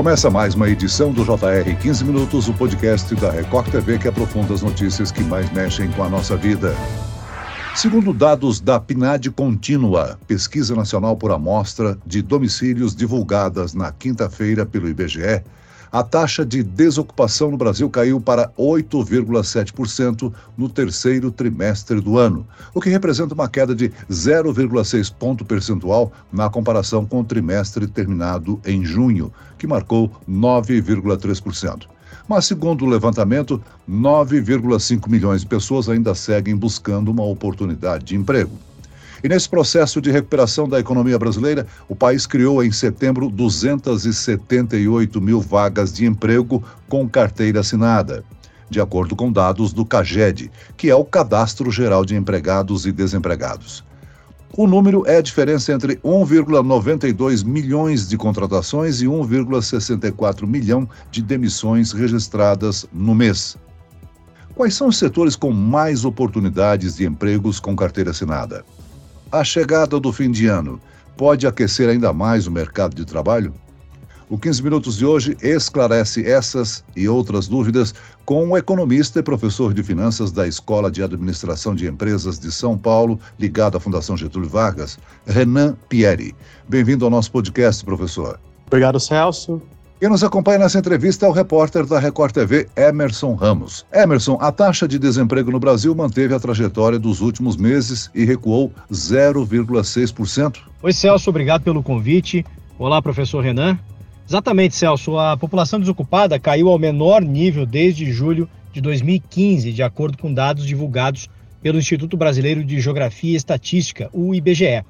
Começa mais uma edição do JR 15 Minutos, o podcast da Record TV que aprofunda as notícias que mais mexem com a nossa vida. Segundo dados da PNAD Contínua, Pesquisa Nacional por Amostra de Domicílios divulgadas na quinta-feira pelo IBGE, a taxa de desocupação no Brasil caiu para 8,7% no terceiro trimestre do ano, o que representa uma queda de 0,6 ponto percentual na comparação com o trimestre terminado em junho, que marcou 9,3%. Mas, segundo o levantamento, 9,5 milhões de pessoas ainda seguem buscando uma oportunidade de emprego. E nesse processo de recuperação da economia brasileira, o país criou em setembro 278 mil vagas de emprego com carteira assinada, de acordo com dados do CAGED, que é o Cadastro Geral de Empregados e Desempregados. O número é a diferença entre 1,92 milhões de contratações e 1,64 milhão de demissões registradas no mês. Quais são os setores com mais oportunidades de empregos com carteira assinada? A chegada do fim de ano pode aquecer ainda mais o mercado de trabalho? O 15 Minutos de hoje esclarece essas e outras dúvidas com o economista e professor de finanças da Escola de Administração de Empresas de São Paulo, ligado à Fundação Getúlio Vargas, Renan Pieri. Bem-vindo ao nosso podcast, professor. Obrigado, Celso. Quem nos acompanha nessa entrevista é o repórter da Record TV, Emerson Ramos. Emerson, a taxa de desemprego no Brasil manteve a trajetória dos últimos meses e recuou 0,6%. Oi, Celso, obrigado pelo convite. Olá, professor Renan. Exatamente, Celso, a população desocupada caiu ao menor nível desde julho de 2015, de acordo com dados divulgados pelo Instituto Brasileiro de Geografia e Estatística, o IBGE.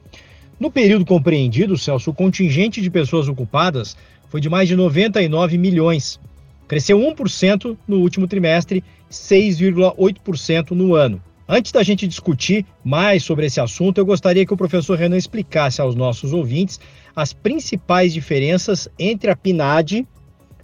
No período compreendido, Celso, o contingente de pessoas ocupadas foi de mais de 99 milhões. Cresceu 1% no último trimestre, 6,8% no ano. Antes da gente discutir mais sobre esse assunto, eu gostaria que o professor Renan explicasse aos nossos ouvintes as principais diferenças entre a PNAD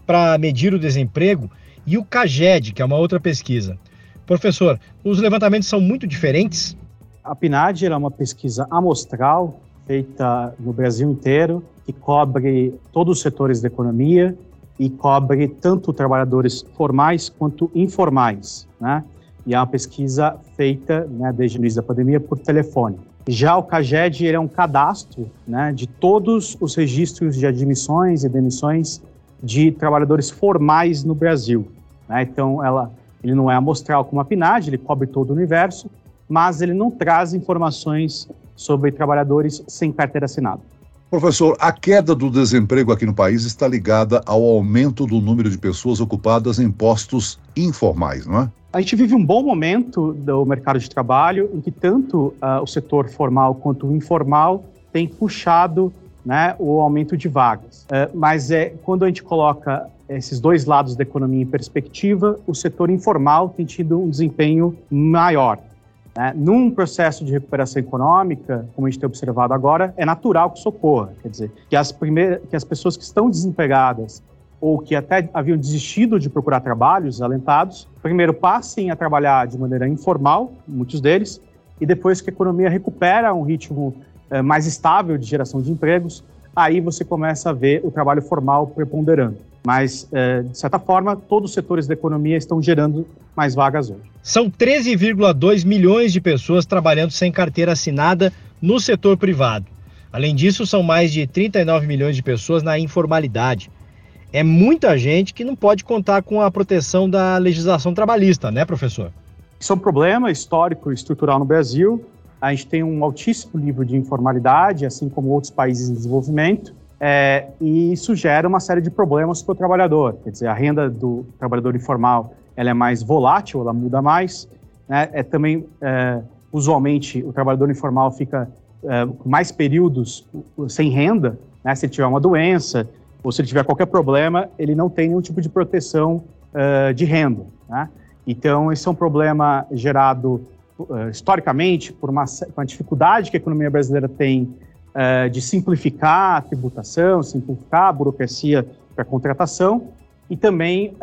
para medir o desemprego e o CAGED, que é uma outra pesquisa. Professor, os levantamentos são muito diferentes? A PNAD é uma pesquisa amostral feita no Brasil inteiro, que cobre todos os setores da economia e cobre tanto trabalhadores formais quanto informais, né? E é uma pesquisa feita, né, desde o início da pandemia, por telefone. Já o CAGED é um cadastro né, de todos os registros de admissões e demissões de trabalhadores formais no Brasil. Né? Então, ela, ele não é amostral como a PNAD, ele cobre todo o universo, mas ele não traz informações sobre trabalhadores sem carteira assinada. Professor, a queda do desemprego aqui no país está ligada ao aumento do número de pessoas ocupadas em postos informais, não é? A gente vive um bom momento do mercado de trabalho em que tanto uh, o setor formal quanto o informal tem puxado né, o aumento de vagas. Uh, mas é, quando a gente coloca esses dois lados da economia em perspectiva, o setor informal tem tido um desempenho maior. Né? Num processo de recuperação econômica, como a gente tem observado agora, é natural que socorra. Quer dizer, que as, primeiras, que as pessoas que estão desempregadas ou que até haviam desistido de procurar trabalhos alentados, primeiro passem a trabalhar de maneira informal, muitos deles, e depois que a economia recupera um ritmo é, mais estável de geração de empregos, aí você começa a ver o trabalho formal preponderando. Mas, é, de certa forma, todos os setores da economia estão gerando mais vagas hoje. São 13,2 milhões de pessoas trabalhando sem carteira assinada no setor privado. Além disso, são mais de 39 milhões de pessoas na informalidade. É muita gente que não pode contar com a proteção da legislação trabalhista, né, professor? Isso é um problema histórico e estrutural no Brasil. A gente tem um altíssimo nível de informalidade, assim como outros países em desenvolvimento. É, e isso gera uma série de problemas para o trabalhador. Quer dizer, a renda do trabalhador informal ela é mais volátil, ela muda mais. Né? É também, é, usualmente, o trabalhador informal fica é, mais períodos sem renda, né? se ele tiver uma doença ou se ele tiver qualquer problema, ele não tem nenhum tipo de proteção uh, de renda. Né? Então, esse é um problema gerado uh, historicamente por uma, uma, dificuldade que a economia brasileira tem uh, de simplificar a tributação, simplificar a burocracia para contratação e também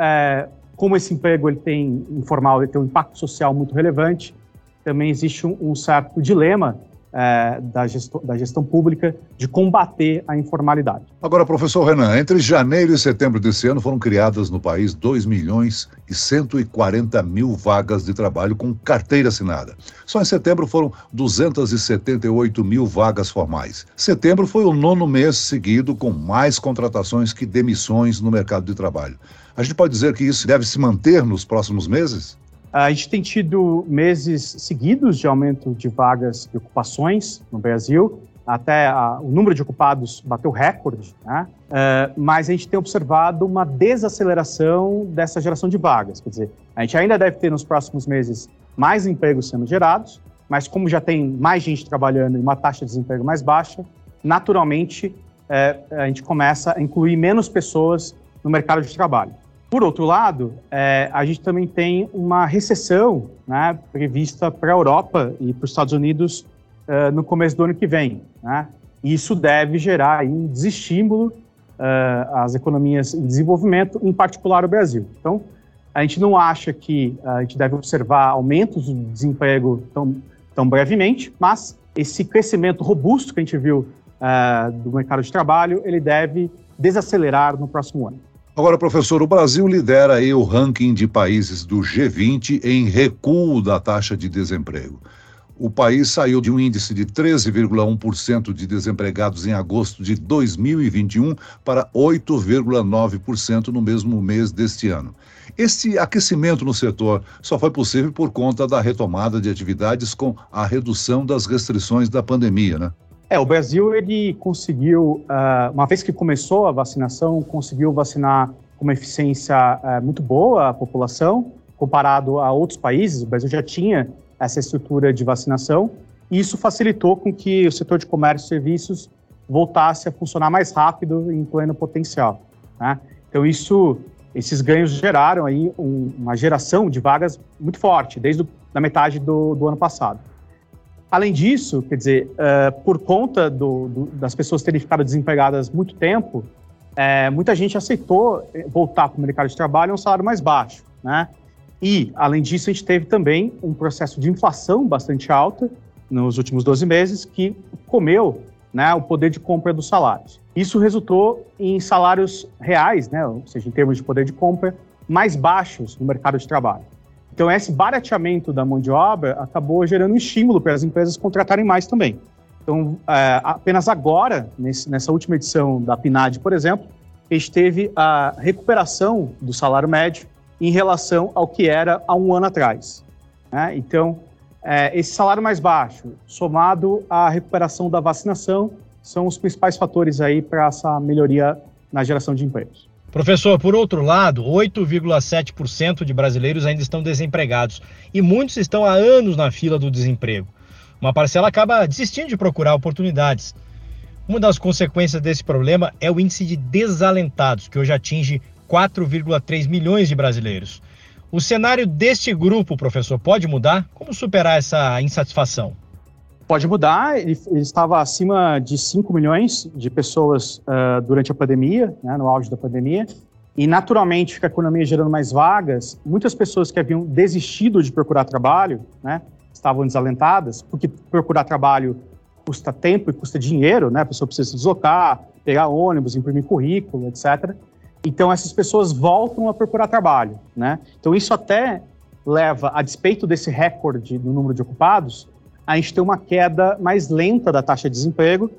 como esse emprego ele tem informal, ele tem um impacto social muito relevante, também existe um, um certo dilema é, da, gestão, da gestão pública de combater a informalidade. Agora, professor Renan, entre janeiro e setembro desse ano foram criadas no país 2 milhões e 140 mil vagas de trabalho com carteira assinada. Só em setembro foram 278 mil vagas formais. Setembro foi o nono mês seguido com mais contratações que demissões no mercado de trabalho. A gente pode dizer que isso deve se manter nos próximos meses? A gente tem tido meses seguidos de aumento de vagas e ocupações no Brasil, até a, o número de ocupados bateu recorde, né? Uh, mas a gente tem observado uma desaceleração dessa geração de vagas. Quer dizer, a gente ainda deve ter nos próximos meses mais empregos sendo gerados, mas como já tem mais gente trabalhando e uma taxa de desemprego mais baixa, naturalmente uh, a gente começa a incluir menos pessoas no mercado de trabalho. Por outro lado, é, a gente também tem uma recessão né, prevista para a Europa e para os Estados Unidos uh, no começo do ano que vem. Né? Isso deve gerar aí, um desestímulo uh, às economias em desenvolvimento, em particular o Brasil. Então, a gente não acha que a gente deve observar aumentos do desemprego tão, tão brevemente, mas esse crescimento robusto que a gente viu uh, do mercado de trabalho, ele deve desacelerar no próximo ano. Agora, professor, o Brasil lidera aí o ranking de países do G20 em recuo da taxa de desemprego. O país saiu de um índice de 13,1% de desempregados em agosto de 2021 para 8,9% no mesmo mês deste ano. Esse aquecimento no setor só foi possível por conta da retomada de atividades com a redução das restrições da pandemia, né? É, o Brasil ele conseguiu, uh, uma vez que começou a vacinação, conseguiu vacinar com uma eficiência uh, muito boa a população, comparado a outros países. O Brasil já tinha essa estrutura de vacinação e isso facilitou com que o setor de comércio e serviços voltasse a funcionar mais rápido em pleno potencial. Né? Então isso, esses ganhos geraram aí um, uma geração de vagas muito forte desde a metade do, do ano passado. Além disso, quer dizer, uh, por conta do, do, das pessoas terem ficado desempregadas muito tempo, é, muita gente aceitou voltar para o mercado de trabalho a um salário mais baixo, né? E, além disso, a gente teve também um processo de inflação bastante alta nos últimos 12 meses, que comeu né, o poder de compra dos salários. Isso resultou em salários reais, né, ou seja, em termos de poder de compra, mais baixos no mercado de trabalho. Então, esse barateamento da mão de obra acabou gerando um estímulo para as empresas contratarem mais também. Então, é, apenas agora, nesse, nessa última edição da PNAD, por exemplo, a gente teve a recuperação do salário médio em relação ao que era há um ano atrás. Né? Então, é, esse salário mais baixo, somado à recuperação da vacinação, são os principais fatores aí para essa melhoria na geração de empregos. Professor, por outro lado, 8,7% de brasileiros ainda estão desempregados e muitos estão há anos na fila do desemprego. Uma parcela acaba desistindo de procurar oportunidades. Uma das consequências desse problema é o índice de desalentados, que hoje atinge 4,3 milhões de brasileiros. O cenário deste grupo, professor, pode mudar? Como superar essa insatisfação? Pode mudar, ele, ele, estava acima de 5 milhões de pessoas uh, durante a pandemia, né, no auge da pandemia, e naturalmente, com a economia gerando mais vagas, muitas pessoas que haviam desistido de procurar trabalho, né, estavam desalentadas, porque procurar trabalho custa tempo e custa dinheiro, né, a pessoa precisa se deslocar, pegar ônibus, imprimir currículo, etc. Então, essas pessoas voltam a procurar trabalho, né? Então, isso até leva, a despeito desse recorde no número de ocupados, a gente tem uma queda mais lenta da taxa de desemprego,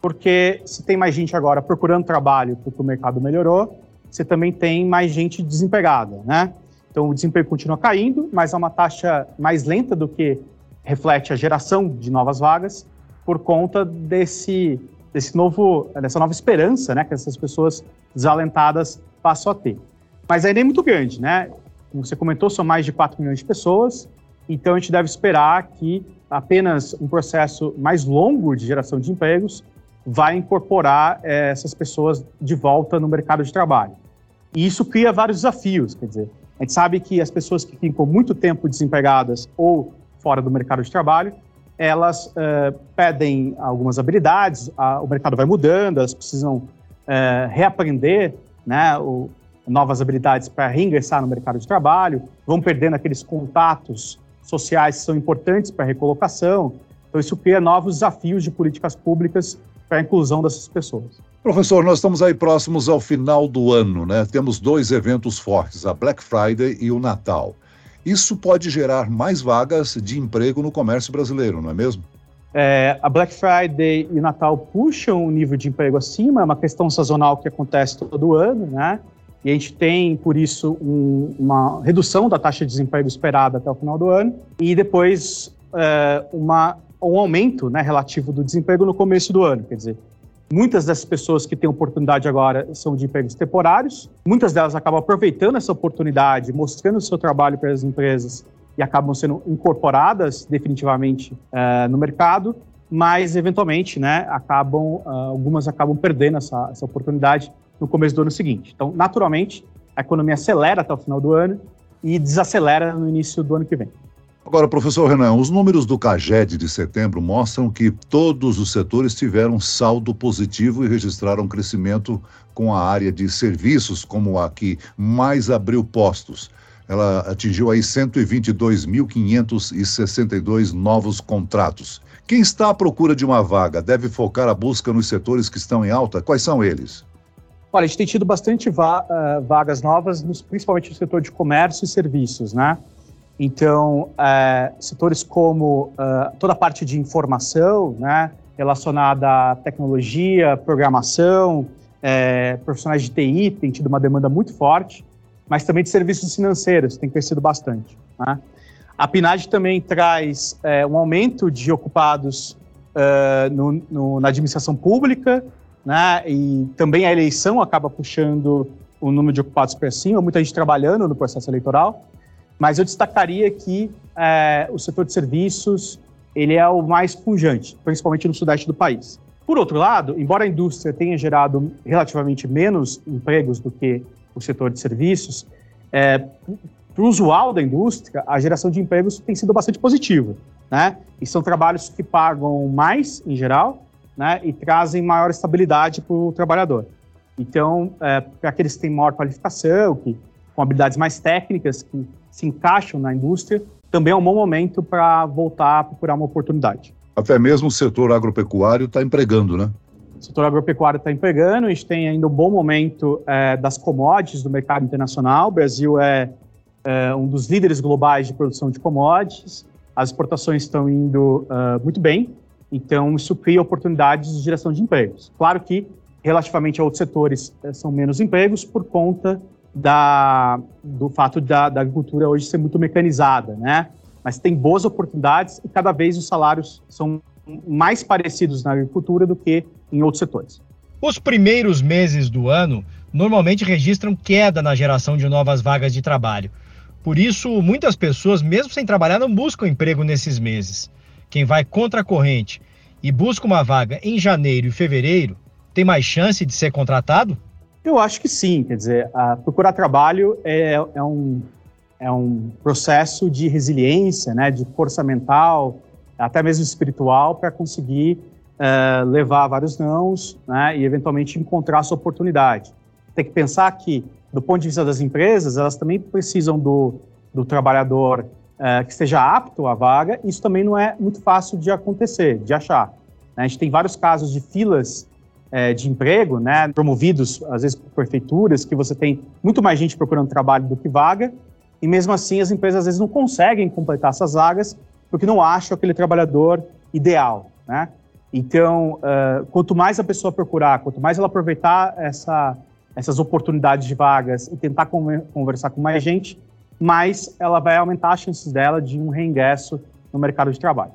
porque se tem mais gente agora procurando trabalho porque o mercado melhorou, você também tem mais gente desempregada, né? Então o desemprego continua caindo, mas é uma taxa mais lenta do que reflete a geração de novas vagas por conta desse, desse novo, dessa nova esperança, né, que essas pessoas desalentadas passam a ter. Mas ainda é muito grande, né? Como você comentou, são mais de 4 milhões de pessoas, então a gente deve esperar que apenas um processo mais longo de geração de empregos vai incorporar é, essas pessoas de volta no mercado de trabalho. E isso cria vários desafios, quer dizer, a gente sabe que as pessoas que ficam muito tempo desempregadas ou fora do mercado de trabalho, elas uh, pedem algumas habilidades, a, o mercado vai mudando, elas precisam uh, reaprender né, o, novas habilidades para reingressar no mercado de trabalho, vão perdendo aqueles contatos sociais são importantes para a recolocação. Então, isso cria novos desafios de políticas públicas para a inclusão dessas pessoas. Professor, nós estamos aí próximos ao final do ano, né? Temos dois eventos fortes, a Black Friday e o Natal. Isso pode gerar mais vagas de emprego no comércio brasileiro, não é mesmo? É, a Black Friday e o Natal puxam o nível de emprego acima, é uma questão sazonal que acontece todo ano, né? E a gente tem, por isso, um, uma redução da taxa de desemprego esperada até o final do ano, e depois é, uma, um aumento né, relativo do desemprego no começo do ano. Quer dizer, muitas dessas pessoas que têm oportunidade agora são de empregos temporários, muitas delas acabam aproveitando essa oportunidade, mostrando o seu trabalho para as empresas e acabam sendo incorporadas definitivamente é, no mercado, mas eventualmente, né, acabam, uh, algumas acabam perdendo essa, essa oportunidade no começo do ano seguinte. Então, naturalmente, a economia acelera até o final do ano e desacelera no início do ano que vem. Agora, professor Renan, os números do CAGED de setembro mostram que todos os setores tiveram saldo positivo e registraram crescimento com a área de serviços como a que mais abriu postos. Ela atingiu aí 122.562 novos contratos. Quem está à procura de uma vaga deve focar a busca nos setores que estão em alta? Quais são eles? Olha, a gente tem tido bastante va uh, vagas novas, principalmente no setor de comércio e serviços, né? Então, uh, setores como uh, toda a parte de informação, né, relacionada à tecnologia, programação, uh, profissionais de TI tem tido uma demanda muito forte, mas também de serviços financeiros tem crescido bastante. Né? A PNAD também traz um aumento de ocupados no, no, na administração pública, né? E também a eleição acaba puxando o número de ocupados para cima, muita gente trabalhando no processo eleitoral. Mas eu destacaria que é, o setor de serviços ele é o mais pujante, principalmente no sudeste do país. Por outro lado, embora a indústria tenha gerado relativamente menos empregos do que o setor de serviços, é, para o usual da indústria, a geração de empregos tem sido bastante positiva. Né? E são trabalhos que pagam mais, em geral, né, e trazem maior estabilidade para o trabalhador. Então, é, para aqueles que têm maior qualificação, que, com habilidades mais técnicas, que se encaixam na indústria, também é um bom momento para voltar a procurar uma oportunidade. Até mesmo o setor agropecuário está empregando, né? O setor agropecuário está empregando, a gente tem ainda um bom momento é, das commodities do mercado internacional. O Brasil é, é, um dos líderes globais de produção de commodities, as exportações estão indo uh, muito bem, então, isso cria oportunidades de geração de empregos. Claro que, relativamente a outros setores, eh, são menos empregos por conta da, do fato da, da agricultura hoje ser muito mecanizada, né? Mas tem boas oportunidades e cada vez os salários são mais parecidos na agricultura do que em outros setores. Os primeiros meses do ano normalmente registram queda na geração de novas vagas de trabalho. Por isso, muitas pessoas, mesmo sem trabalhar, não buscam emprego nesses meses quem vai contra a corrente e busca uma vaga em janeiro e fevereiro, tem mais chance de ser contratado? Eu acho que sim. Quer dizer, procurar trabalho é, é, um, é um processo de resiliência, né, de força mental, até mesmo espiritual, para conseguir uh, levar vários nãos né, e, eventualmente, encontrar sua oportunidade. Tem que pensar que, do ponto de vista das empresas, elas também precisam do, do trabalhador é, que esteja apto à vaga, isso também não é muito fácil de acontecer, de achar. Né? A gente tem vários casos de filas é, de emprego, né, promovidos às vezes por prefeituras, que você tem muito mais gente procurando trabalho do que vaga, e mesmo assim as empresas às vezes não conseguem completar essas vagas porque não acham aquele trabalhador ideal, né? Então, uh, quanto mais a pessoa procurar, quanto mais ela aproveitar essa, essas oportunidades de vagas e tentar conversar com mais gente, mais ela vai aumentar as chances dela de um reingresso no mercado de trabalho.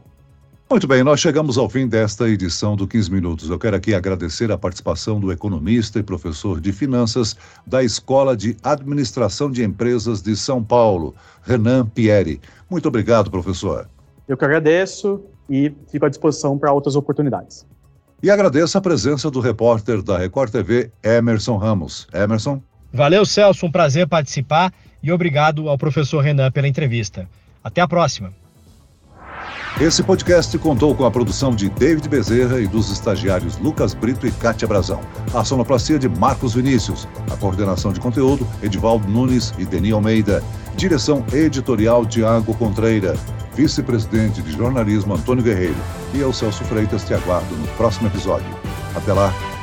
Muito bem, nós chegamos ao fim desta edição do 15 Minutos. Eu quero aqui agradecer a participação do economista e professor de finanças da Escola de Administração de Empresas de São Paulo, Renan Pieri. Muito obrigado, professor. Eu que agradeço e fico à disposição para outras oportunidades. E agradeço a presença do repórter da Record TV, Emerson Ramos. Emerson. Valeu, Celso, um prazer participar e obrigado ao professor Renan pela entrevista. Até a próxima. Esse podcast contou com a produção de David Bezerra e dos estagiários Lucas Brito e Kátia Brazão. A sonoplastia de Marcos Vinícius. A coordenação de conteúdo, Edivaldo Nunes e Deni Almeida. Direção editorial Tiago Contreira. vice-presidente de jornalismo Antônio Guerreiro. E eu, Celso Freitas, te aguardo no próximo episódio. Até lá!